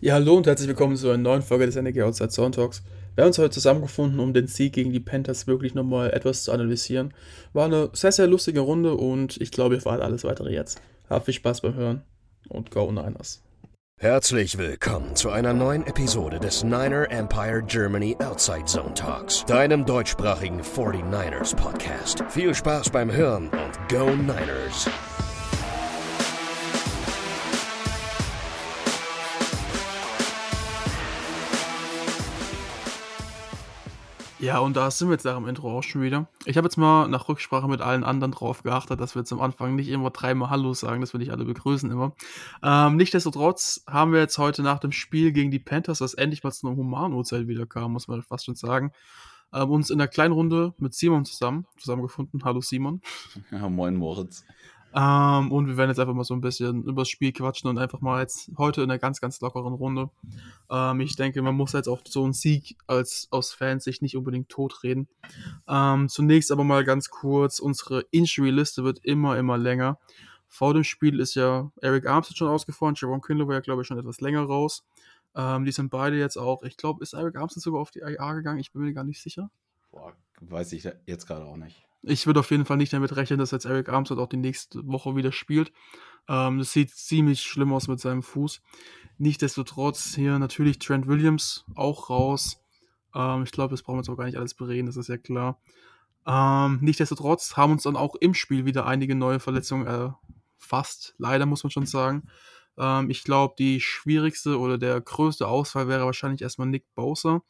Ja, hallo und herzlich willkommen zu einer neuen Folge des Energy Outside Sound Talks. Wir haben uns heute zusammengefunden, um den Sieg gegen die Panthers wirklich nochmal etwas zu analysieren. War eine sehr, sehr lustige Runde und ich glaube, ihr fahrt alles weitere jetzt. Habt viel Spaß beim Hören und Go Niners. Herzlich willkommen zu einer neuen Episode des Niner Empire Germany Outside Zone Talks, deinem deutschsprachigen 49ers Podcast. Viel Spaß beim Hören und Go Niners! Ja, und da sind wir jetzt nach dem Intro auch schon wieder. Ich habe jetzt mal nach Rücksprache mit allen anderen drauf geachtet, dass wir zum Anfang nicht immer dreimal Hallo sagen, dass wir nicht alle begrüßen immer. Ähm, Nichtsdestotrotz haben wir jetzt heute nach dem Spiel gegen die Panthers, was endlich mal zu einer Human-Uhrzeit wieder kam, muss man fast schon sagen, ähm, uns in der kleinen Runde mit Simon zusammen zusammengefunden. Hallo Simon. Ja, moin Moritz. Ähm, und wir werden jetzt einfach mal so ein bisschen über das Spiel quatschen und einfach mal jetzt heute in einer ganz, ganz lockeren Runde. Ähm, ich denke, man muss jetzt auch so einen Sieg als aus Fansicht nicht unbedingt totreden. Ähm, zunächst aber mal ganz kurz, unsere Injury-Liste wird immer, immer länger. Vor dem Spiel ist ja Eric Armstead schon ausgefallen, Jerome Kindle war ja, glaube ich, schon etwas länger raus. Ähm, die sind beide jetzt auch, ich glaube, ist Eric Armstead sogar auf die IA gegangen? Ich bin mir gar nicht sicher. Boah, weiß ich jetzt gerade auch nicht. Ich würde auf jeden Fall nicht damit rechnen, dass jetzt Eric Armstead auch die nächste Woche wieder spielt. Ähm, das sieht ziemlich schlimm aus mit seinem Fuß. Nichtsdestotrotz hier natürlich Trent Williams auch raus. Ähm, ich glaube, das brauchen wir jetzt auch gar nicht alles bereden, das ist ja klar. Ähm, nichtsdestotrotz haben uns dann auch im Spiel wieder einige neue Verletzungen erfasst. Leider muss man schon sagen. Ähm, ich glaube, die schwierigste oder der größte Ausfall wäre wahrscheinlich erstmal Nick Bowser.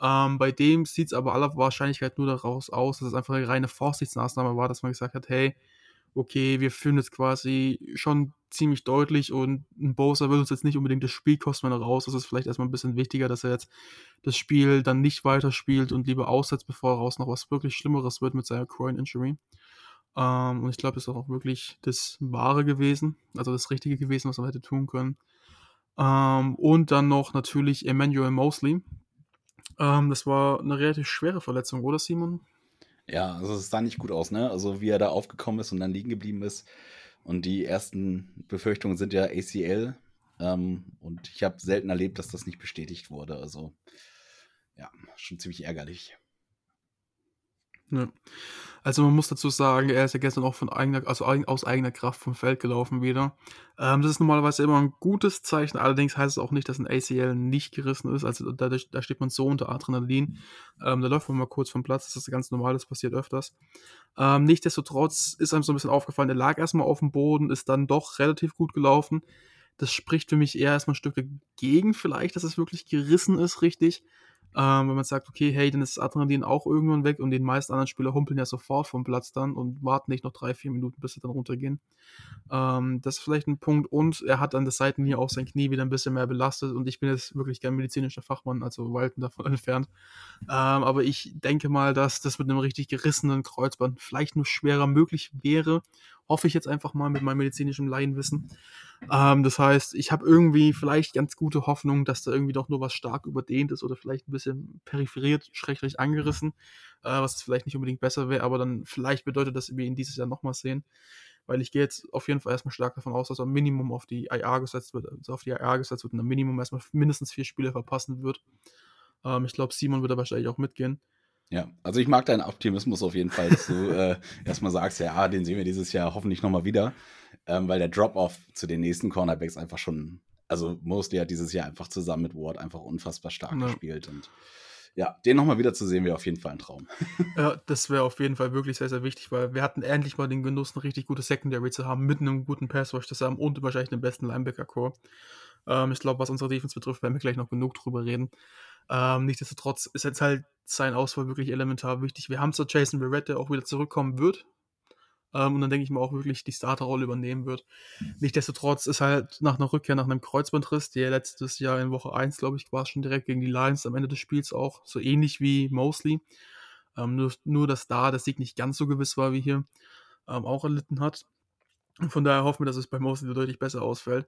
Ähm, bei dem sieht es aber aller Wahrscheinlichkeit nur daraus aus, dass es einfach eine reine Vorsichtsmaßnahme war, dass man gesagt hat, hey, okay, wir führen jetzt quasi schon ziemlich deutlich und ein Bowser will uns jetzt nicht unbedingt das Spiel kosten, wenn er raus ist. Es ist vielleicht erstmal ein bisschen wichtiger, dass er jetzt das Spiel dann nicht weiterspielt und lieber aussetzt, bevor raus noch was wirklich Schlimmeres wird mit seiner Groin Injury. Ähm, und ich glaube, das ist auch wirklich das Wahre gewesen, also das Richtige gewesen, was man hätte tun können. Ähm, und dann noch natürlich Emmanuel Mosley, ähm, das war eine relativ schwere Verletzung, oder Simon? Ja, also es sah nicht gut aus, ne? Also wie er da aufgekommen ist und dann liegen geblieben ist. Und die ersten Befürchtungen sind ja ACL. Ähm, und ich habe selten erlebt, dass das nicht bestätigt wurde. Also ja, schon ziemlich ärgerlich. Ja. Also man muss dazu sagen, er ist ja gestern auch von eigener, also aus eigener Kraft vom Feld gelaufen wieder. Ähm, das ist normalerweise immer ein gutes Zeichen, allerdings heißt es auch nicht, dass ein ACL nicht gerissen ist. Also da, da steht man so unter Adrenalin. Ähm, da läuft man mal kurz vom Platz, das ist ganz normal, das passiert öfters. Ähm, nichtsdestotrotz ist einem so ein bisschen aufgefallen, er lag erstmal auf dem Boden, ist dann doch relativ gut gelaufen. Das spricht für mich eher erstmal ein Stück dagegen, vielleicht, dass es wirklich gerissen ist, richtig. Ähm, wenn man sagt, okay, hey, dann ist Adrenalin auch irgendwann weg und die meisten anderen Spieler humpeln ja sofort vom Platz dann und warten nicht noch drei, vier Minuten, bis sie dann runtergehen. Ähm, das ist vielleicht ein Punkt. Und er hat an der Seitenlinie auch sein Knie wieder ein bisschen mehr belastet und ich bin jetzt wirklich kein medizinischer Fachmann, also weiten davon entfernt. Ähm, aber ich denke mal, dass das mit einem richtig gerissenen Kreuzband vielleicht nur schwerer möglich wäre. Hoffe ich jetzt einfach mal mit meinem medizinischen Laienwissen. Ähm, das heißt, ich habe irgendwie vielleicht ganz gute Hoffnung, dass da irgendwie doch nur was stark überdehnt ist oder vielleicht ein bisschen peripheriert, schrecklich angerissen, äh, was vielleicht nicht unbedingt besser wäre, aber dann vielleicht bedeutet das, dass wir ihn dieses Jahr nochmal sehen. Weil ich gehe jetzt auf jeden Fall erstmal stark davon aus, dass er Minimum auf die IA gesetzt wird, also auf die IA gesetzt wird und ein Minimum erstmal mindestens vier Spiele verpassen wird. Ähm, ich glaube, Simon wird da wahrscheinlich auch mitgehen. Ja, also ich mag deinen Optimismus auf jeden Fall, dass du äh, erstmal sagst, ja, den sehen wir dieses Jahr hoffentlich nochmal wieder ähm, weil der Drop-Off zu den nächsten Cornerbacks einfach schon, also Mosley hat dieses Jahr einfach zusammen mit Ward einfach unfassbar stark ja. gespielt und ja, den nochmal wieder zu sehen, wäre auf jeden Fall ein Traum. Ja, das wäre auf jeden Fall wirklich sehr, sehr wichtig, weil wir hatten endlich mal den Genuss, eine richtig gute Secondary zu haben, mit einem guten Pass-Rush zusammen und wahrscheinlich den besten Linebacker-Core. Ähm, ich glaube, was unsere Defense betrifft, werden wir gleich noch genug drüber reden. Ähm, nichtsdestotrotz ist jetzt halt sein Ausfall wirklich elementar wichtig. Wir haben zwar Jason Barrett, der auch wieder zurückkommen wird, ähm, und dann denke ich mal auch wirklich die Starterrolle übernehmen wird. Nichtsdestotrotz ist halt nach einer Rückkehr nach einem Kreuzbandriss, der letztes Jahr in Woche 1, glaube ich, war schon direkt gegen die Lions am Ende des Spiels auch, so ähnlich wie Mosley. Ähm, nur, nur, dass da der Sieg nicht ganz so gewiss war wie hier, ähm, auch erlitten hat. Und von daher hoffen wir, dass es bei Mosley deutlich besser ausfällt.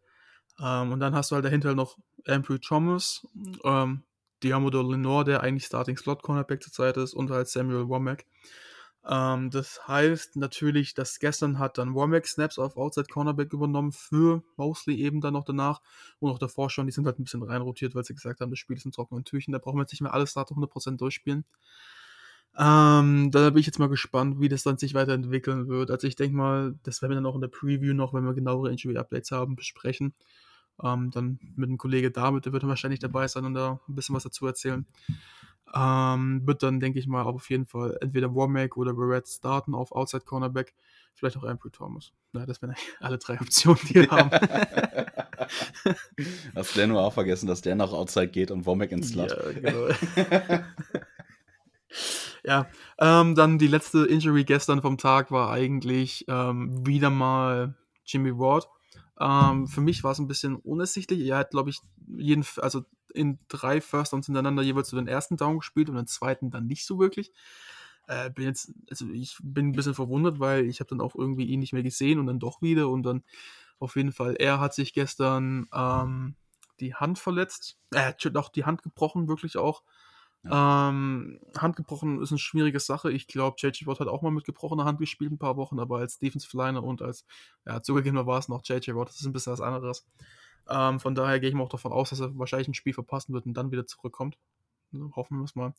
Ähm, und dann hast du halt dahinter noch Andrew Thomas, ähm, Diamodo Lenore, der eigentlich Starting Slot Cornerback zurzeit ist, und halt Samuel Womack. Ähm, das heißt natürlich, dass gestern hat dann Womack Snaps auf Outside Cornerback übernommen für Mosley eben dann noch danach und auch davor schon. Die sind halt ein bisschen reinrotiert, weil sie gesagt haben, das Spiel ist in trockenen Tüchen. Da brauchen wir jetzt nicht mehr alles Data 100% durchspielen. Ähm, da bin ich jetzt mal gespannt, wie das dann sich weiterentwickeln wird. Also ich denke mal, das werden wir dann auch in der Preview noch, wenn wir genauere Injury-Updates haben, besprechen. Ähm, dann mit dem Kollege David, der wird wahrscheinlich dabei sein und da ein bisschen was dazu erzählen. Ähm, wird dann, denke ich mal, auf jeden Fall entweder Warmack oder Barrett starten auf Outside Cornerback. Vielleicht auch Andrew Thomas. Na, das wären alle drei Optionen, die wir haben. Hast du nur auch vergessen, dass der nach Outside geht und Womack ins Slot. Ja, genau. Ja, ähm, dann die letzte Injury gestern vom Tag war eigentlich ähm, wieder mal Jimmy Ward. Ähm, für mich war es ein bisschen unersichtlich. Er hat, glaube ich, jeden, also in drei First Downs hintereinander jeweils so den ersten Down gespielt und den zweiten dann nicht so wirklich. Äh, bin jetzt, also ich bin ein bisschen verwundert, weil ich habe dann auch irgendwie ihn nicht mehr gesehen und dann doch wieder und dann auf jeden Fall, er hat sich gestern ähm, die Hand verletzt, er äh, hat auch die Hand gebrochen, wirklich auch. Ja. Ähm, Hand gebrochen ist eine schwierige Sache. Ich glaube, JJ Watt hat auch mal mit gebrochener Hand gespielt, ein paar Wochen, aber als Defensive Liner und als, ja, zugegeben war es noch JJ Watt, das ist ein bisschen was anderes. Ähm, von daher gehe ich mal auch davon aus, dass er wahrscheinlich ein Spiel verpassen wird und dann wieder zurückkommt. Also, hoffen wir es mal.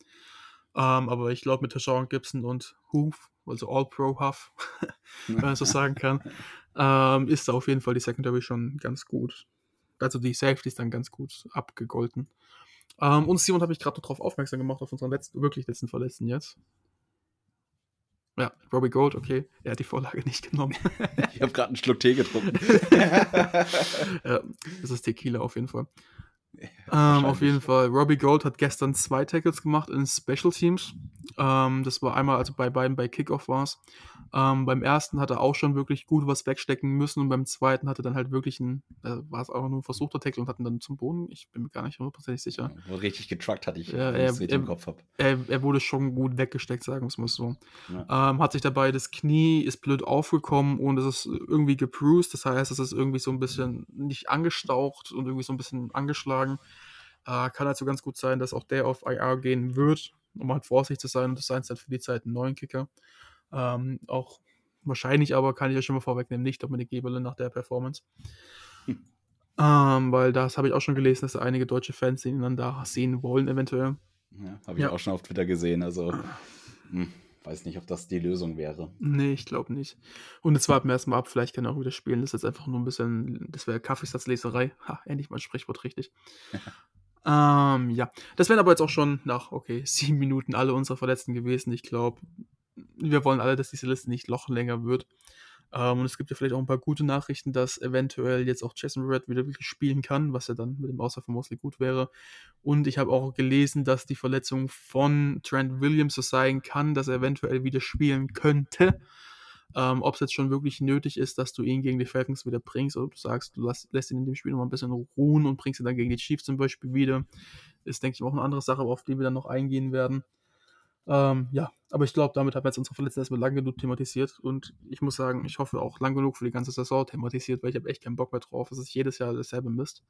Ähm, aber ich glaube, mit Tashawn Gibson und Hoof, also All-Pro Huff, wenn man so sagen kann, ähm, ist da auf jeden Fall die Secondary schon ganz gut. Also die Safety ist dann ganz gut abgegolten. Ähm, und Simon habe ich gerade darauf aufmerksam gemacht, auf unseren letzten, wirklich letzten Verletzten jetzt. Ja, Robbie Gold, okay. Er hat die Vorlage nicht genommen. ich habe gerade einen Schluck Tee getrunken. ja, das ist Tequila auf jeden Fall. Ähm, auf jeden Fall. Robbie Gold hat gestern zwei Tackles gemacht in Special Teams. Ähm, das war einmal, also bei beiden bei Kickoff war es. Ähm, beim ersten hat er auch schon wirklich gut was wegstecken müssen und beim zweiten hatte dann halt wirklich ein, äh, war es einfach nur ein versuchter Tackle und hat ihn dann zum Boden. Ich bin mir gar nicht hundertprozentig sicher. Ja, richtig getruckt hatte ich, ja, er, er, im Kopf habe. Er, er, wurde schon gut weggesteckt, sagen wir es mal so. Ja. Ähm, hat sich dabei das Knie ist blöd aufgekommen und es ist irgendwie gebruised. Das heißt, es ist irgendwie so ein bisschen nicht angestaucht und irgendwie so ein bisschen angeschlagen. Äh, kann also ganz gut sein, dass auch der auf IR gehen wird, um halt vorsichtig zu sein und das sein dann für die Zeit einen neuen Kicker. Ähm, auch wahrscheinlich aber, kann ich ja schon mal vorwegnehmen, nicht Dominik Eberle nach der Performance. Hm. Ähm, weil das habe ich auch schon gelesen, dass einige deutsche Fans ihn dann da sehen wollen, eventuell. Ja, habe ich ja. auch schon auf Twitter gesehen. Also, hm, weiß nicht, ob das die Lösung wäre. Nee, ich glaube nicht. Und jetzt warten wir erstmal ab, vielleicht kann er auch wieder spielen. Das ist jetzt einfach nur ein bisschen, das wäre Kaffeesatzleserei. Ha, endlich mal ein Sprichwort richtig. ähm, ja, das wären aber jetzt auch schon nach, okay, sieben Minuten alle unsere Verletzten gewesen. Ich glaube, wir wollen alle, dass diese Liste nicht noch länger wird. Ähm, und es gibt ja vielleicht auch ein paar gute Nachrichten, dass eventuell jetzt auch Jason Red wieder wirklich spielen kann, was ja dann mit dem Ausfall von Mosley gut wäre. Und ich habe auch gelesen, dass die Verletzung von Trent Williams so sein kann, dass er eventuell wieder spielen könnte. Ähm, Ob es jetzt schon wirklich nötig ist, dass du ihn gegen die Falcons wieder bringst, oder du sagst, du lässt, lässt ihn in dem Spiel nochmal ein bisschen ruhen und bringst ihn dann gegen die Chiefs zum Beispiel wieder, ist, denke ich, auch eine andere Sache, auf die wir dann noch eingehen werden. Ähm, ja, aber ich glaube, damit haben wir jetzt unsere Verletzten erstmal lang genug thematisiert und ich muss sagen, ich hoffe auch lang genug für die ganze Saison thematisiert, weil ich habe echt keinen Bock mehr drauf. Es ist jedes Jahr dasselbe Mist.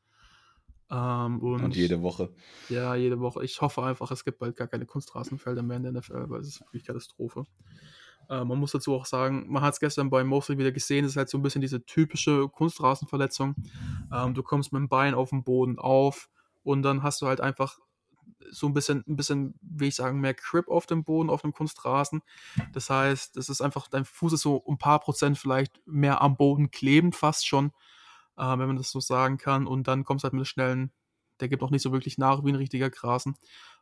Ähm, und, und, jede Woche. Ja, jede Woche. Ich hoffe einfach, es gibt bald gar keine Kunstrasenfelder mehr in der NFL, weil es ist wirklich Katastrophe. Äh, man muss dazu auch sagen, man hat es gestern bei Mosley wieder gesehen, es ist halt so ein bisschen diese typische Kunstrasenverletzung. Ähm, du kommst mit dem Bein auf den Boden auf und dann hast du halt einfach so ein bisschen, ein bisschen, wie ich sagen, mehr Grip auf dem Boden, auf dem Kunstrasen. Das heißt, es ist einfach, dein Fuß ist so ein paar Prozent vielleicht mehr am Boden klebend fast schon, äh, wenn man das so sagen kann. Und dann kommst du halt mit einer schnellen, der gibt auch nicht so wirklich nach wie ein richtiger Grasen.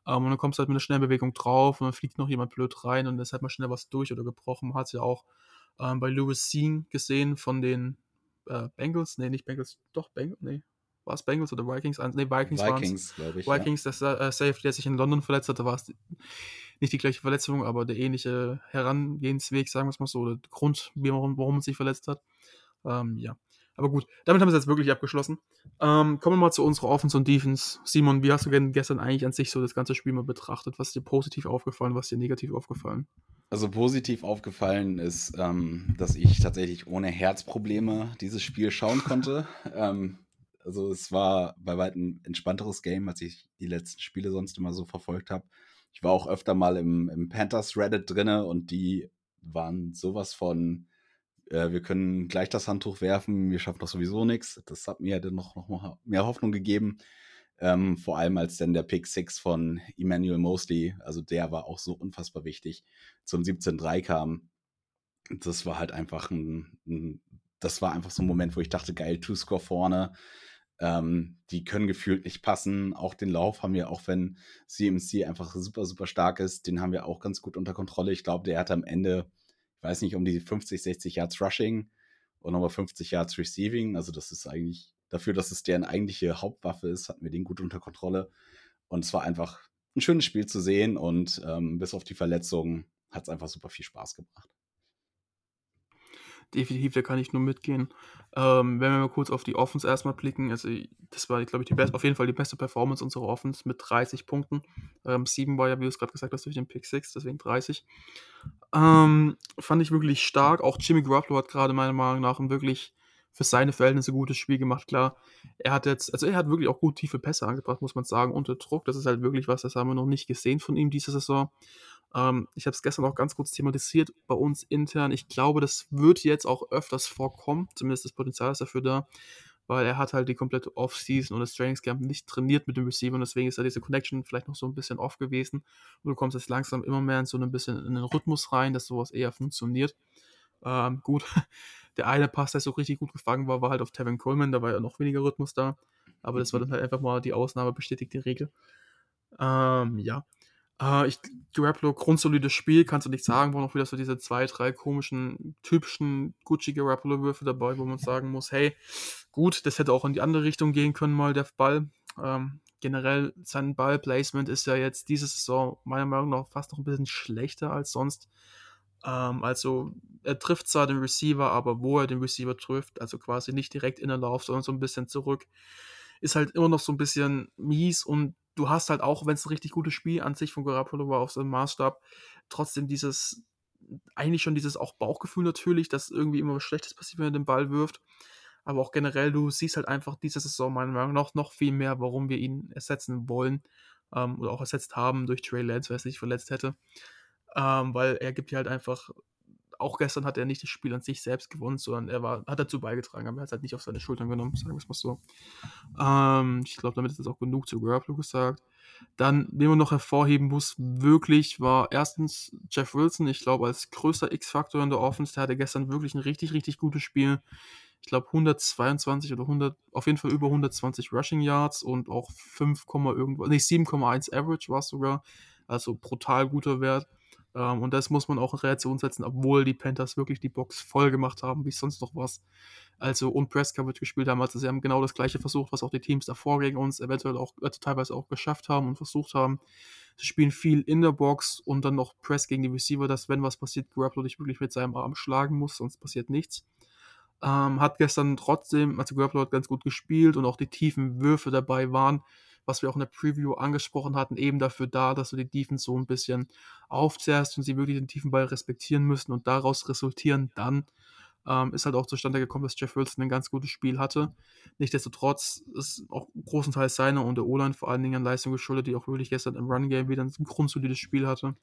Ähm, und dann kommst du halt mit einer schnellen Bewegung drauf und dann fliegt noch jemand blöd rein und ist halt mal schnell was durch oder gebrochen. Man hat es ja auch ähm, bei Lewis Seen gesehen von den äh, Bengals, nee, nicht Bengals, doch Bengals, nee, war es Bengals oder Vikings? Ne, Vikings, Vikings glaube ich. Vikings, ja. das äh, Safety, der sich in London verletzt hatte, war es nicht die gleiche Verletzung, aber der ähnliche Herangehensweg, sagen wir es mal so, der Grund, warum, warum man sich verletzt hat. Ähm, ja. Aber gut, damit haben wir es jetzt wirklich abgeschlossen. Ähm, kommen wir mal zu unserer Offense und Defense. Simon, wie hast du denn gestern eigentlich an sich so das ganze Spiel mal betrachtet? Was ist dir positiv aufgefallen, was ist dir negativ aufgefallen? Also positiv aufgefallen ist, ähm, dass ich tatsächlich ohne Herzprobleme dieses Spiel schauen konnte. ähm, also es war bei weitem ein entspannteres Game, als ich die letzten Spiele sonst immer so verfolgt habe. Ich war auch öfter mal im, im Panthers Reddit drinne und die waren sowas von, äh, wir können gleich das Handtuch werfen, wir schaffen doch sowieso nichts. Das hat mir dann noch, noch mehr Hoffnung gegeben. Ähm, vor allem als dann der Pick 6 von Emmanuel Mosley, also der war auch so unfassbar wichtig, zum 17-3 kam. Das war halt einfach ein, ein, das war einfach so ein Moment, wo ich dachte, geil, Two-Score vorne. Ähm, die können gefühlt nicht passen. Auch den Lauf haben wir, auch wenn CMC einfach super, super stark ist, den haben wir auch ganz gut unter Kontrolle. Ich glaube, der hat am Ende, ich weiß nicht, um die 50, 60 Yards Rushing und nochmal 50 Yards Receiving. Also das ist eigentlich dafür, dass es deren eigentliche Hauptwaffe ist, hatten wir den gut unter Kontrolle. Und es war einfach ein schönes Spiel zu sehen und ähm, bis auf die Verletzungen hat es einfach super viel Spaß gemacht definitiv, da kann ich nur mitgehen. Ähm, wenn wir mal kurz auf die Offense erstmal blicken, also das war, glaube ich, die best, auf jeden Fall die beste Performance unserer Offense mit 30 Punkten. Ähm, 7 war ja, wie du es gerade gesagt hast, durch den Pick 6, deswegen 30. Ähm, fand ich wirklich stark. Auch Jimmy Garoppolo hat gerade meiner Meinung nach ein wirklich für seine Verhältnisse gutes Spiel gemacht. Klar, er hat jetzt, also er hat wirklich auch gut tiefe Pässe angebracht, muss man sagen, unter Druck. Das ist halt wirklich was, das haben wir noch nicht gesehen von ihm diese Saison. Ähm, ich habe es gestern auch ganz kurz thematisiert bei uns intern. Ich glaube, das wird jetzt auch öfters vorkommen. Zumindest das Potenzial ist dafür da. Weil er hat halt die komplette Offseason und das Trainingscamp nicht trainiert mit dem Receiver und deswegen ist da diese Connection vielleicht noch so ein bisschen off gewesen. Und du kommst jetzt langsam immer mehr in so ein bisschen in den Rhythmus rein, dass sowas eher funktioniert. Ähm, gut, der eine Pass, der so richtig gut gefangen war, war halt auf Tevin Coleman, da war ja noch weniger Rhythmus da. Aber das war mhm. dann halt einfach mal die Ausnahme, bestätigt die Regel. Ähm, ja. Äh, ich, Garoppolo, grundsolides Spiel, kannst du nicht sagen, wo noch wieder so diese zwei, drei komischen, typischen Gucci Garoppolo-Würfe dabei, wo man sagen muss, hey, gut, das hätte auch in die andere Richtung gehen können, mal der Ball. Ähm, generell, sein Ballplacement ist ja jetzt diese Saison meiner Meinung nach fast noch ein bisschen schlechter als sonst. Ähm, also, er trifft zwar den Receiver, aber wo er den Receiver trifft, also quasi nicht direkt in der Lauf, sondern so ein bisschen zurück, ist halt immer noch so ein bisschen mies und du hast halt auch, wenn es ein richtig gutes Spiel an sich von Garoppolo war auf so einem Maßstab, trotzdem dieses, eigentlich schon dieses auch Bauchgefühl natürlich, dass irgendwie immer was Schlechtes passiert, wenn er den Ball wirft. Aber auch generell, du siehst halt einfach diese Saison meiner Meinung nach noch viel mehr, warum wir ihn ersetzen wollen ähm, oder auch ersetzt haben durch Trey Lance, weil er sich verletzt hätte. Ähm, weil er gibt ja halt einfach auch gestern hat er nicht das Spiel an sich selbst gewonnen, sondern er war, hat dazu beigetragen, aber er hat es halt nicht auf seine Schultern genommen, sagen wir es mal so. Ähm, ich glaube, damit ist das auch genug zu Garoppolo gesagt. Dann, wen man noch hervorheben muss, wirklich war erstens Jeff Wilson, ich glaube, als größter X-Faktor in der Offense, der hatte gestern wirklich ein richtig, richtig gutes Spiel. Ich glaube, 122 oder 100, auf jeden Fall über 120 Rushing Yards und auch 5, irgendwo, nee, 7,1 Average war es sogar. Also brutal guter Wert. Ähm, und das muss man auch in Reaktion setzen, obwohl die Panthers wirklich die Box voll gemacht haben, wie sonst noch was. Also und Press Coverage gespielt haben. Also sie haben genau das gleiche versucht, was auch die Teams davor gegen uns eventuell auch also teilweise auch geschafft haben und versucht haben. Sie spielen viel in der Box und dann noch Press gegen die Receiver, dass wenn was passiert, Garoppolo dich wirklich mit seinem Arm schlagen muss, sonst passiert nichts. Ähm, hat gestern trotzdem, also Garoppolo hat ganz gut gespielt und auch die tiefen Würfe dabei waren was wir auch in der Preview angesprochen hatten, eben dafür da, dass du die Defense so ein bisschen aufzehrst und sie wirklich den tiefen Ball respektieren müssen und daraus resultieren dann ähm, ist halt auch zustande gekommen, dass Jeff Wilson ein ganz gutes Spiel hatte. Nichtsdestotrotz ist auch großenteils seiner und der O-Line vor allen Dingen an Leistung geschuldet, die auch wirklich gestern im Run-Game wieder ein grundsolides Spiel hatte.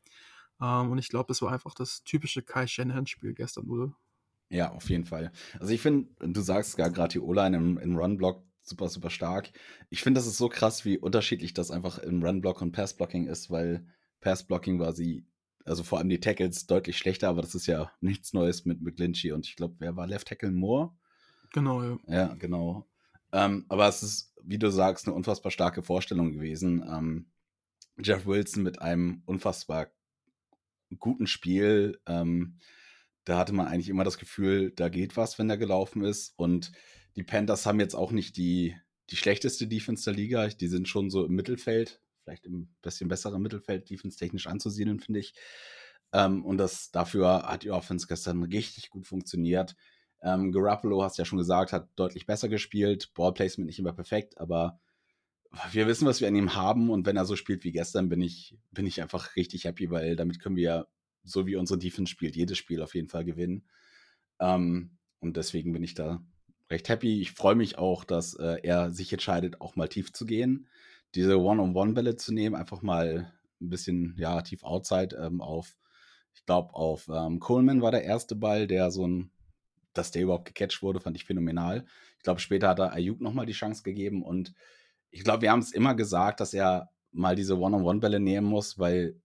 Ähm, und ich glaube, das war einfach das typische Kai Shanahan-Spiel gestern, oder? Ja, auf jeden Fall. Also ich finde, du sagst gar gerade die O-Line im, im Run-Block, super, super stark. Ich finde, das ist so krass, wie unterschiedlich das einfach im Run-Block und Pass-Blocking ist, weil Pass-Blocking war sie, also vor allem die Tackles, deutlich schlechter, aber das ist ja nichts Neues mit McGlinchey und ich glaube, wer war Left Tackle Moore? Genau, ja. Ja, genau. Ähm, aber es ist, wie du sagst, eine unfassbar starke Vorstellung gewesen. Ähm, Jeff Wilson mit einem unfassbar guten Spiel. Ähm, da hatte man eigentlich immer das Gefühl, da geht was, wenn er gelaufen ist. Und die Panthers haben jetzt auch nicht die, die schlechteste Defense der Liga. Die sind schon so im Mittelfeld, vielleicht im bisschen besseren Mittelfeld, defense-technisch anzusiedeln, finde ich. Ähm, und das, dafür hat die Offense gestern richtig gut funktioniert. Ähm, Garoppolo, hast ja schon gesagt, hat deutlich besser gespielt. Ballplacement nicht immer perfekt, aber wir wissen, was wir an ihm haben. Und wenn er so spielt wie gestern, bin ich, bin ich einfach richtig happy, weil damit können wir, so wie unsere Defense spielt, jedes Spiel auf jeden Fall gewinnen. Ähm, und deswegen bin ich da recht happy. Ich freue mich auch, dass äh, er sich entscheidet, auch mal tief zu gehen, diese One-on-One-Bälle zu nehmen, einfach mal ein bisschen, ja, tief outside ähm, auf, Ich glaube, auf ähm, Coleman war der erste Ball, der so ein, dass der überhaupt gecatcht wurde, fand ich phänomenal. Ich glaube, später hat er Ayuk nochmal die Chance gegeben und ich glaube, wir haben es immer gesagt, dass er mal diese One-on-One-Bälle nehmen muss, weil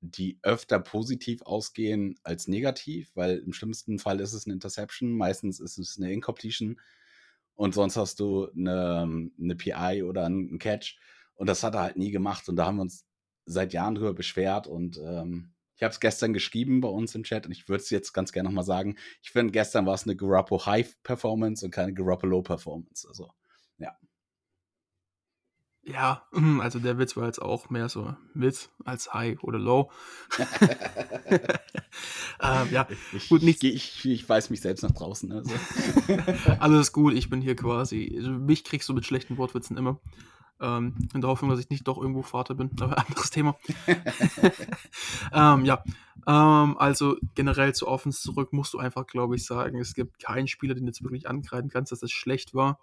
die öfter positiv ausgehen als negativ, weil im schlimmsten Fall ist es eine Interception, meistens ist es eine Incompletion und sonst hast du eine, eine PI oder einen Catch und das hat er halt nie gemacht und da haben wir uns seit Jahren drüber beschwert und ähm, ich habe es gestern geschrieben bei uns im Chat und ich würde es jetzt ganz gerne nochmal sagen. Ich finde, gestern war es eine Garoppolo High Performance und keine Garoppolo Performance. Also, ja. Ja, also der Witz war jetzt auch mehr so mit als High oder Low. ähm, ja, ich, gut, nicht. Ich, ich, weiß mich selbst nach draußen. Also. Alles gut, ich bin hier quasi. Also mich kriegst du mit schlechten Wortwitzen immer. Ähm, in der Hoffnung, dass ich nicht doch irgendwo Vater bin, aber anderes Thema. ähm, ja, ähm, also generell zu Offens zurück musst du einfach, glaube ich, sagen, es gibt keinen Spieler, den du jetzt wirklich angreifen kannst, dass es schlecht war.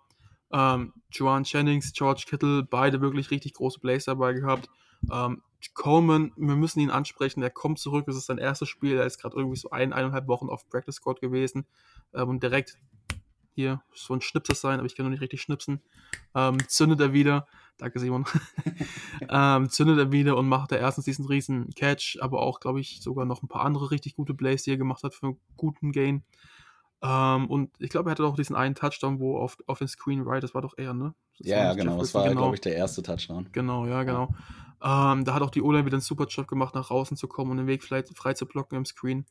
Ähm, Joan Jennings, George Kittle, beide wirklich richtig große Plays dabei gehabt. Ähm, Coleman, wir müssen ihn ansprechen, er kommt zurück, es ist sein erstes Spiel, er ist gerade irgendwie so ein, eineinhalb Wochen auf Practice Squad gewesen. Ähm, und direkt hier so ein Schnipser sein, aber ich kann noch nicht richtig schnipsen, ähm, zündet er wieder, danke Simon, ähm, zündet er wieder und macht er erstens diesen riesen Catch, aber auch, glaube ich, sogar noch ein paar andere richtig gute Plays, die er gemacht hat für einen guten Gain. Ähm, und ich glaube, er hatte auch diesen einen Touchdown, wo auf, auf den Screen right, das war doch er, ne? Ja, ja genau, das war, genau. glaube ich, der erste Touchdown. Genau, ja, genau. Ja. Ähm, da hat auch die O-Line wieder einen super Job gemacht, nach außen zu kommen und den Weg frei, frei zu blocken im Screen.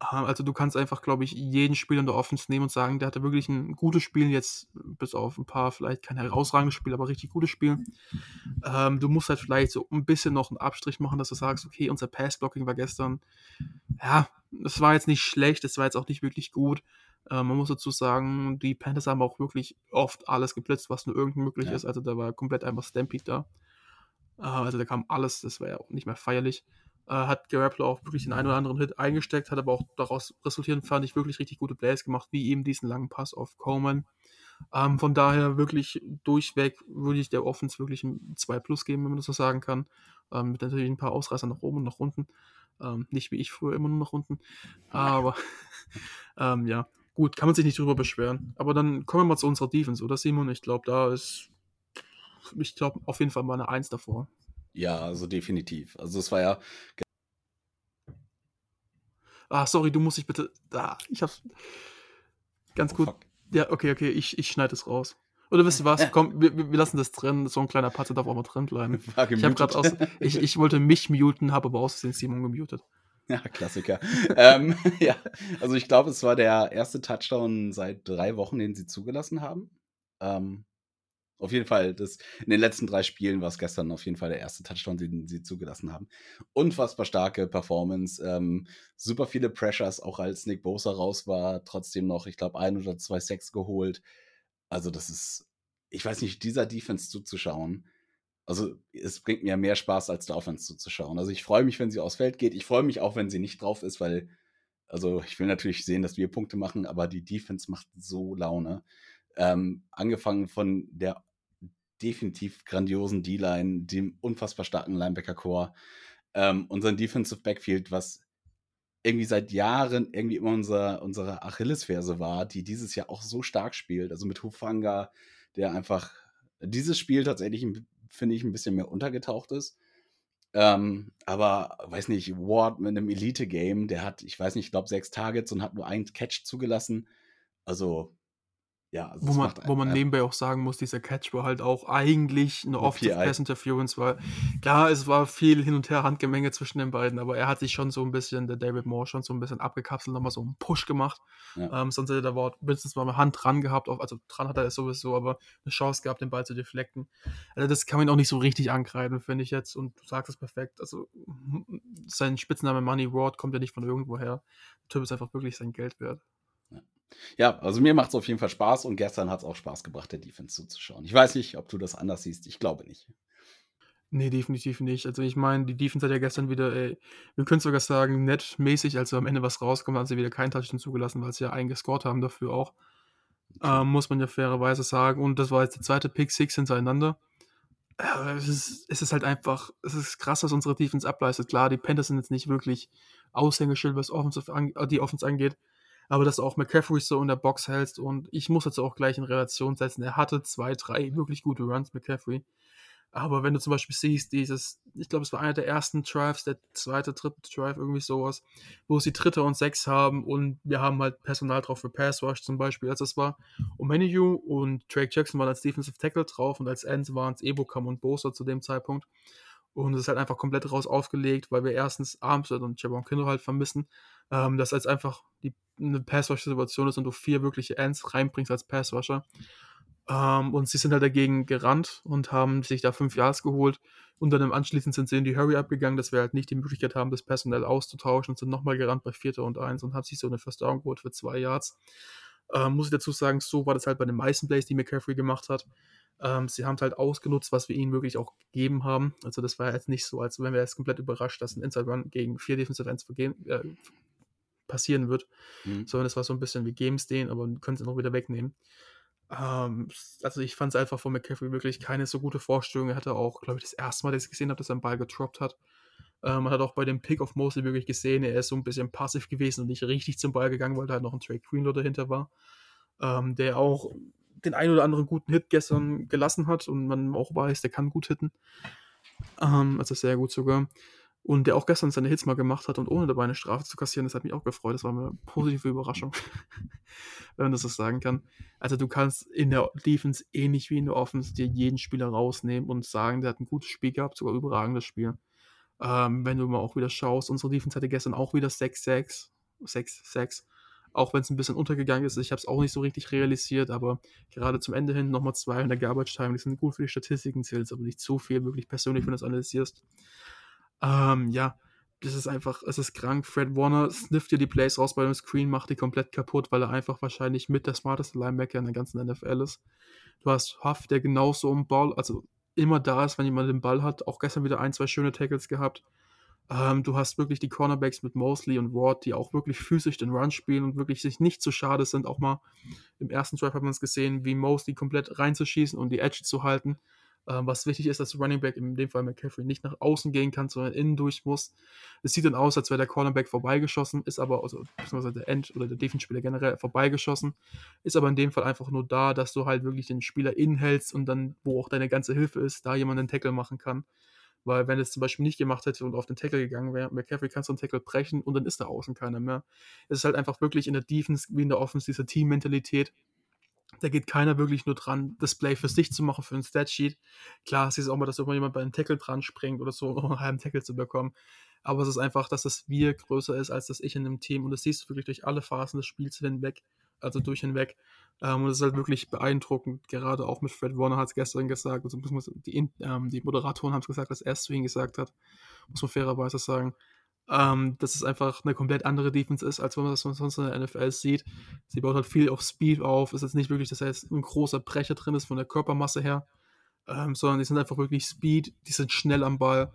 Ähm, also du kannst einfach, glaube ich, jeden Spieler in der Offense nehmen und sagen, der hatte wirklich ein gutes Spiel, jetzt bis auf ein paar, vielleicht kein herausragendes Spiel, aber richtig gutes Spiel. Ähm, du musst halt vielleicht so ein bisschen noch einen Abstrich machen, dass du sagst, okay, unser Pass-Blocking war gestern, ja, das war jetzt nicht schlecht, das war jetzt auch nicht wirklich gut. Äh, man muss dazu sagen, die Panthers haben auch wirklich oft alles geblitzt, was nur irgend möglich ja. ist. Also da war komplett einfach Stampede da. Äh, also da kam alles, das war ja auch nicht mehr feierlich. Äh, hat Garoppolo auch wirklich den einen oder anderen Hit eingesteckt, hat aber auch daraus resultierend, fand ich, wirklich richtig gute Plays gemacht, wie eben diesen langen Pass auf Coleman. Ähm, von daher wirklich durchweg würde ich der Offense wirklich ein 2 Plus geben, wenn man das so sagen kann. Ähm, mit natürlich ein paar Ausreißer nach oben und nach unten. Ähm, nicht wie ich früher immer nur nach unten. Aber ähm, ja, gut, kann man sich nicht drüber beschweren. Aber dann kommen wir mal zu unserer Defense, oder Simon? Ich glaube, da ist, ich glaube, auf jeden Fall mal eine Eins davor. Ja, also definitiv. Also es war ja. Ah, sorry, du musst dich bitte. Ah, ich hab's. Ganz oh, gut. Fuck. Ja, okay, okay, ich, ich schneide es raus. Oder wisst ihr was? Komm, wir, wir lassen das drin. So ein kleiner Patzer darf auch mal drin bleiben. Ich, hab grad aus, ich, ich wollte mich muten, habe aber aus den Simon gemutet. Ja, Klassiker. ähm, ja, also ich glaube, es war der erste Touchdown seit drei Wochen, den sie zugelassen haben. Ähm, auf jeden Fall, das, in den letzten drei Spielen war es gestern auf jeden Fall der erste Touchdown, den sie zugelassen haben. Unfassbar starke Performance, ähm, super viele Pressures, auch als Nick Bosa raus war, trotzdem noch, ich glaube, ein oder zwei Sacks geholt. Also, das ist, ich weiß nicht, dieser Defense zuzuschauen also es bringt mir mehr Spaß, als der Offense zuzuschauen. Also ich freue mich, wenn sie aufs Feld geht. Ich freue mich auch, wenn sie nicht drauf ist, weil, also ich will natürlich sehen, dass wir Punkte machen, aber die Defense macht so Laune. Ähm, angefangen von der definitiv grandiosen D-Line, dem unfassbar starken Linebacker-Core, ähm, unseren Defensive Backfield, was irgendwie seit Jahren irgendwie immer unser, unsere Achillesferse war, die dieses Jahr auch so stark spielt. Also mit Hufanga, der einfach dieses Spiel tatsächlich finde ich, ein bisschen mehr untergetaucht ist. Ähm, aber, weiß nicht, Ward mit einem Elite-Game, der hat, ich weiß nicht, ich glaube, sechs Targets und hat nur einen Catch zugelassen. Also, ja, also wo man, wo man nebenbei auch sagen muss, dieser Catch war halt auch eigentlich eine Offensive Pass Interference, weil klar, es war viel hin und her Handgemenge zwischen den beiden, aber er hat sich schon so ein bisschen, der David Moore schon so ein bisschen abgekapselt, nochmal so einen Push gemacht. Ja. Ähm, sonst hätte er da mindestens mal eine Hand dran gehabt, also dran hat er es sowieso, aber eine Chance gehabt, den Ball zu deflecken. Also das kann man auch nicht so richtig angreifen, finde ich jetzt, und du sagst es perfekt. Also sein Spitzname Money Ward kommt ja nicht von irgendwoher. Der Typ ist einfach wirklich sein Geld wert. Ja, also mir macht es auf jeden Fall Spaß und gestern hat es auch Spaß gebracht, der Defense zuzuschauen. Ich weiß nicht, ob du das anders siehst. Ich glaube nicht. Nee, definitiv nicht. Also ich meine, die Defense hat ja gestern wieder, ey, wir können sogar sagen, nettmäßig, als am Ende was rauskommt, haben sie wieder keinen Touchdown zugelassen, weil sie ja eingescored haben dafür auch. Okay. Ähm, muss man ja fairerweise sagen. Und das war jetzt der zweite Pick Six hintereinander. Äh, es, ist, es ist halt einfach, es ist krass, was unsere Defense ableistet. Klar, die Panthers sind jetzt nicht wirklich Aushängeschild, was Offensive an, die Offense angeht. Aber dass du auch McCaffrey so in der Box hältst und ich muss jetzt auch gleich in Relation setzen. Er hatte zwei, drei wirklich gute Runs, McCaffrey. Aber wenn du zum Beispiel siehst, dieses, ich glaube, es war einer der ersten Drives, der zweite, dritte Drive, irgendwie sowas, wo sie dritte und sechs haben und wir haben halt Personal drauf für Pass Rush zum Beispiel. Also es war Omeniu und Drake Jackson waren als Defensive Tackle drauf und als Ends waren es Ebokam und Bosa zu dem Zeitpunkt. Und es ist halt einfach komplett raus aufgelegt, weil wir erstens Armstead und Javon Kindle halt vermissen. Ähm, dass als einfach die, eine Pass-Rush-Situation ist und du vier wirkliche Ends reinbringst als Pass-Rusher. Ähm, und sie sind halt dagegen gerannt und haben sich da fünf Yards geholt. Und dann im Anschließend sind sie in die Hurry-Up gegangen, dass wir halt nicht die Möglichkeit haben, das personell auszutauschen und sind nochmal gerannt bei Vierter und Eins und haben sich so eine First Down geholt für zwei Yards. Ähm, muss ich dazu sagen, so war das halt bei den meisten Plays, die McCaffrey gemacht hat. Ähm, sie haben es halt ausgenutzt, was wir ihnen wirklich auch gegeben haben. Also das war jetzt nicht so, als wenn wir jetzt komplett überrascht, dass ein Inside Run gegen vier Defensive Ends äh, passieren wird, mhm. sondern es war so ein bisschen wie Games den, aber können sie noch wieder wegnehmen. Ähm, also ich fand es einfach von McCaffrey wirklich keine so gute Vorstellung. Er hatte auch, glaube ich, das erste Mal, dass ich gesehen habe, dass er einen Ball getroppt hat. Ähm, man hat auch bei dem Pick of Mosley wirklich gesehen, er ist so ein bisschen passiv gewesen und nicht richtig zum Ball gegangen, weil da halt noch ein Trey Greenlow dahinter war, ähm, der auch den einen oder anderen guten Hit gestern gelassen hat und man auch weiß, der kann gut hitten. Ähm, also sehr gut sogar. Und der auch gestern seine Hits mal gemacht hat und ohne dabei eine Strafe zu kassieren, das hat mich auch gefreut. Das war eine positive Überraschung, wenn man das so sagen kann. Also du kannst in der Defense ähnlich wie in der Offense dir jeden Spieler rausnehmen und sagen, der hat ein gutes Spiel gehabt, sogar überragendes Spiel. Ähm, wenn du mal auch wieder schaust, unsere Defense hatte gestern auch wieder 6-6, 6-6, auch wenn es ein bisschen untergegangen ist. Ich habe es auch nicht so richtig realisiert, aber gerade zum Ende hin nochmal zwei in der Garbage Time, die sind gut für die Statistiken, zählt aber nicht zu viel, wirklich persönlich, wenn du das analysierst. Ähm, ja, das ist einfach, es ist krank. Fred Warner snifft dir die Plays raus bei dem Screen, macht die komplett kaputt, weil er einfach wahrscheinlich mit der smarteste Linebacker in der ganzen NFL ist. Du hast Huff, der genauso im Ball, also immer da ist, wenn jemand den Ball hat. Auch gestern wieder ein, zwei schöne Tackles gehabt. Ähm, du hast wirklich die Cornerbacks mit Mosley und Ward, die auch wirklich physisch den Run spielen und wirklich sich nicht zu schade sind. Auch mal im ersten Drive hat man es gesehen, wie Mosley komplett reinzuschießen und die Edge zu halten. Ähm, was wichtig ist, dass Running Back, in dem Fall McCaffrey, nicht nach außen gehen kann, sondern innen durch muss. Es sieht dann aus, als wäre der Cornerback vorbeigeschossen, ist aber, also beziehungsweise der End- oder der Defense-Spieler generell vorbeigeschossen, ist aber in dem Fall einfach nur da, dass du halt wirklich den Spieler innen hältst und dann, wo auch deine ganze Hilfe ist, da jemand einen Tackle machen kann. Weil wenn es zum Beispiel nicht gemacht hätte und auf den Tackle gegangen wäre, McCaffrey kannst du einen Tackle brechen und dann ist da außen keiner mehr. Es ist halt einfach wirklich in der Defense wie in der Offense diese Team-Mentalität, da geht keiner wirklich nur dran, das Play für sich zu machen, für ein Statsheet. Klar, es ist auch mal, dass irgendjemand bei einem Tackle dran springt oder so, um einen halben Tackle zu bekommen. Aber es ist einfach, dass das Wir größer ist als das Ich in einem Team. Und das siehst du wirklich durch alle Phasen des Spiels hinweg, also durch hinweg. Ähm, und das ist halt wirklich beeindruckend. Gerade auch mit Fred Warner hat es gestern gesagt, also die, ähm, die Moderatoren haben es gesagt, dass er es zu ihm gesagt hat. Muss man fairerweise sagen ähm, dass es einfach eine komplett andere Defense ist, als wenn man das sonst in der NFL sieht. Sie baut halt viel auf Speed auf. Es ist nicht wirklich, dass er jetzt ein großer Brecher drin ist von der Körpermasse her, ähm, sondern die sind einfach wirklich Speed, die sind schnell am Ball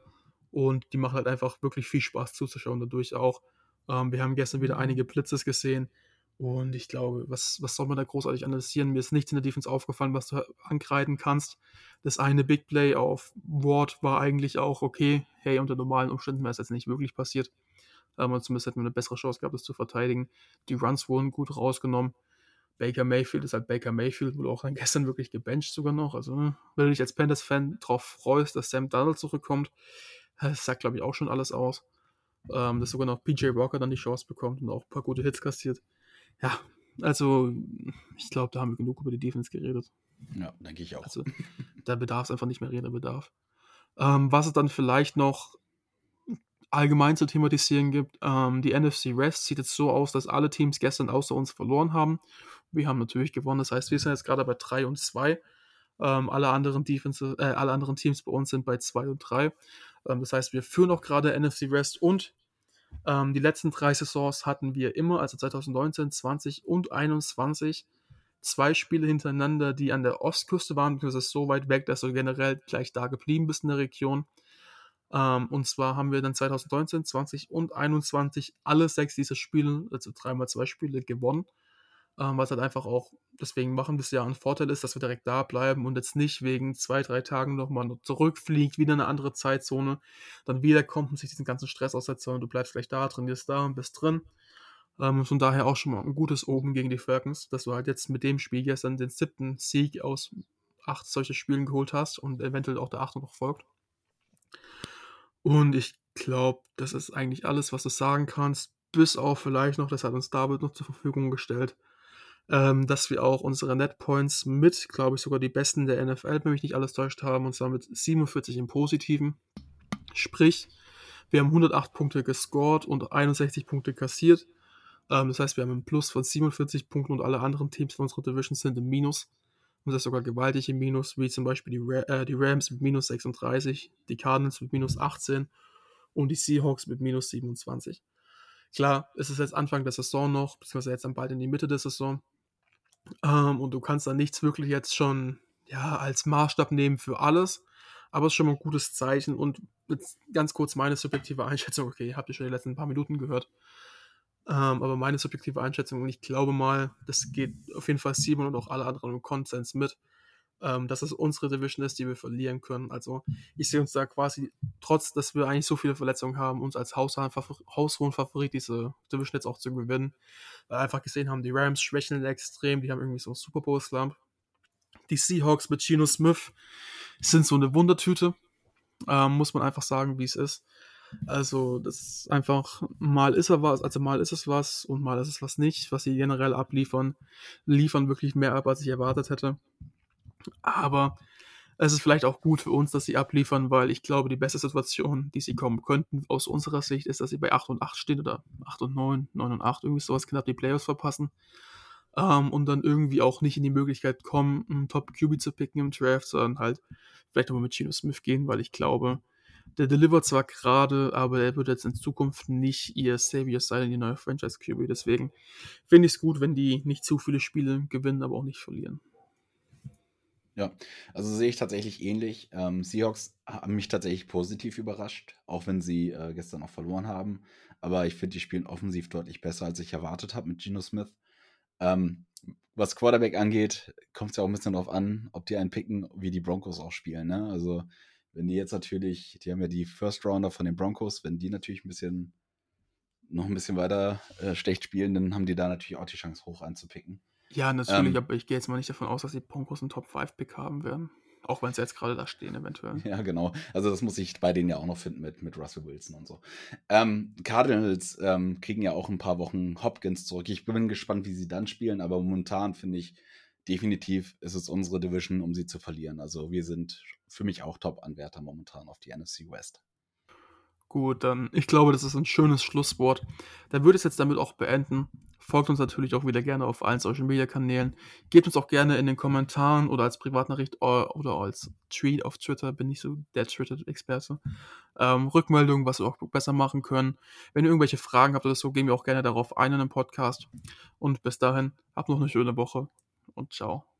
und die machen halt einfach wirklich viel Spaß zuzuschauen dadurch auch. Ähm, wir haben gestern wieder einige Blitzes gesehen. Und ich glaube, was, was soll man da großartig analysieren? Mir ist nichts in der Defense aufgefallen, was du ankreiden kannst. Das eine Big Play auf Ward war eigentlich auch okay. Hey, unter normalen Umständen wäre es jetzt nicht wirklich passiert. Aber zumindest hätten wir eine bessere Chance gehabt, das zu verteidigen. Die Runs wurden gut rausgenommen. Baker Mayfield ist halt Baker Mayfield, wurde auch dann gestern wirklich gebencht sogar noch. Also, ne, wenn du dich als Panthers-Fan darauf freust, dass Sam Donald zurückkommt, das sagt, glaube ich, auch schon alles aus. Ähm, dass sogar noch PJ Walker dann die Chance bekommt und auch ein paar gute Hits kassiert ja, also ich glaube, da haben wir genug über die Defense geredet. Ja, denke ich auch. Also da bedarf es einfach nicht mehr reden, Bedarf. Ähm, was es dann vielleicht noch allgemein zu thematisieren gibt, ähm, die NFC West sieht jetzt so aus, dass alle Teams gestern außer uns verloren haben. Wir haben natürlich gewonnen, das heißt, wir sind jetzt gerade bei 3 und 2. Ähm, alle, anderen Defense, äh, alle anderen Teams bei uns sind bei 2 und 3. Ähm, das heißt, wir führen auch gerade NFC West und ähm, die letzten drei Saisons hatten wir immer, also 2019, 20 und 21, zwei Spiele hintereinander, die an der Ostküste waren, ist so weit weg, dass du generell gleich da geblieben bist in der Region. Ähm, und zwar haben wir dann 2019, 20 und 21 alle sechs dieser Spiele, also dreimal zwei Spiele gewonnen. Ähm, was halt einfach auch deswegen machen es ja ein Vorteil ist, dass wir direkt da bleiben und jetzt nicht wegen zwei, drei Tagen nochmal zurückfliegt, wieder in eine andere Zeitzone, dann wiederkommt und sich diesen ganzen Stress aussetzt, sondern du bleibst gleich da, trainierst da und bist drin. Ähm, von daher auch schon mal ein gutes Oben gegen die Falcons, dass du halt jetzt mit dem Spiel gestern den siebten Sieg aus acht solche Spielen geholt hast und eventuell auch der achte noch folgt. Und ich glaube, das ist eigentlich alles, was du sagen kannst, bis auf vielleicht noch, das hat uns David noch zur Verfügung gestellt, ähm, dass wir auch unsere Netpoints mit, glaube ich, sogar die besten der NFL, wenn mich nicht alles täuscht haben, und zwar mit 47 im Positiven. Sprich, wir haben 108 Punkte gescored und 61 Punkte kassiert. Ähm, das heißt, wir haben einen Plus von 47 Punkten und alle anderen Teams von unserer Division sind im Minus. Und das ist sogar gewaltig im Minus, wie zum Beispiel die, Ra äh, die Rams mit minus 36, die Cardinals mit minus 18 und die Seahawks mit minus 27. Klar, es ist jetzt Anfang der Saison noch, beziehungsweise jetzt dann bald in die Mitte der Saison. Ähm, und du kannst da nichts wirklich jetzt schon ja, als Maßstab nehmen für alles. Aber es ist schon mal ein gutes Zeichen. Und ganz kurz meine subjektive Einschätzung. Okay, habt ihr schon die letzten paar Minuten gehört. Ähm, aber meine subjektive Einschätzung, und ich glaube mal, das geht auf jeden Fall Simon und auch alle anderen im Konsens mit, ähm, dass es unsere Division ist, die wir verlieren können. Also ich sehe uns da quasi, trotz dass wir eigentlich so viele Verletzungen haben, uns als haushohen Favorit diese Division jetzt auch zu gewinnen. Weil einfach gesehen haben, die Rams schwächeln extrem, die haben irgendwie so einen Super Bowl-Slump. Die Seahawks mit Geno Smith sind so eine Wundertüte, ähm, muss man einfach sagen, wie es ist. Also, das ist einfach, mal ist er was, also mal ist es was und mal ist es was nicht, was sie generell abliefern. Liefern wirklich mehr ab, als ich erwartet hätte. Aber es ist vielleicht auch gut für uns, dass sie abliefern, weil ich glaube, die beste Situation, die sie kommen könnten, aus unserer Sicht, ist, dass sie bei 8 und 8 stehen oder 8 und 9, 9 und 8, irgendwie sowas knapp die Playoffs verpassen. Ähm, und dann irgendwie auch nicht in die Möglichkeit kommen, einen Top-QB zu picken im Draft, sondern halt vielleicht nochmal mit Geno Smith gehen, weil ich glaube, der delivert zwar gerade, aber er wird jetzt in Zukunft nicht ihr Savior sein, die neue Franchise QB. Deswegen finde ich es gut, wenn die nicht zu viele Spiele gewinnen, aber auch nicht verlieren. Ja, also sehe ich tatsächlich ähnlich. Ähm, Seahawks haben mich tatsächlich positiv überrascht, auch wenn sie äh, gestern auch verloren haben. Aber ich finde, die spielen offensiv deutlich besser, als ich erwartet habe mit Geno Smith. Ähm, was Quarterback angeht, kommt es ja auch ein bisschen darauf an, ob die einen picken, wie die Broncos auch spielen. Ne? Also wenn die jetzt natürlich, die haben ja die First Rounder von den Broncos, wenn die natürlich ein bisschen noch ein bisschen weiter äh, schlecht spielen, dann haben die da natürlich auch die Chance hoch einzupicken. Ja, natürlich, ähm, aber ich gehe jetzt mal nicht davon aus, dass die Broncos einen Top-5-Pick haben werden. Auch wenn sie jetzt gerade da stehen, eventuell. Ja, genau. Also das muss ich bei denen ja auch noch finden mit, mit Russell Wilson und so. Ähm, Cardinals ähm, kriegen ja auch ein paar Wochen Hopkins zurück. Ich bin gespannt, wie sie dann spielen, aber momentan finde ich, definitiv ist es unsere Division, um sie zu verlieren. Also wir sind für mich auch Top-Anwärter momentan auf die NFC West. Gut, dann ich glaube, das ist ein schönes Schlusswort. Dann würde ich es jetzt damit auch beenden. Folgt uns natürlich auch wieder gerne auf allen Social Media Kanälen. Gebt uns auch gerne in den Kommentaren oder als Privatnachricht oder als Tweet auf Twitter, bin ich so der Twitter-Experte, ähm, Rückmeldungen, was wir auch besser machen können. Wenn ihr irgendwelche Fragen habt oder so, gehen wir auch gerne darauf ein in einem Podcast. Und bis dahin, habt noch eine schöne Woche und ciao.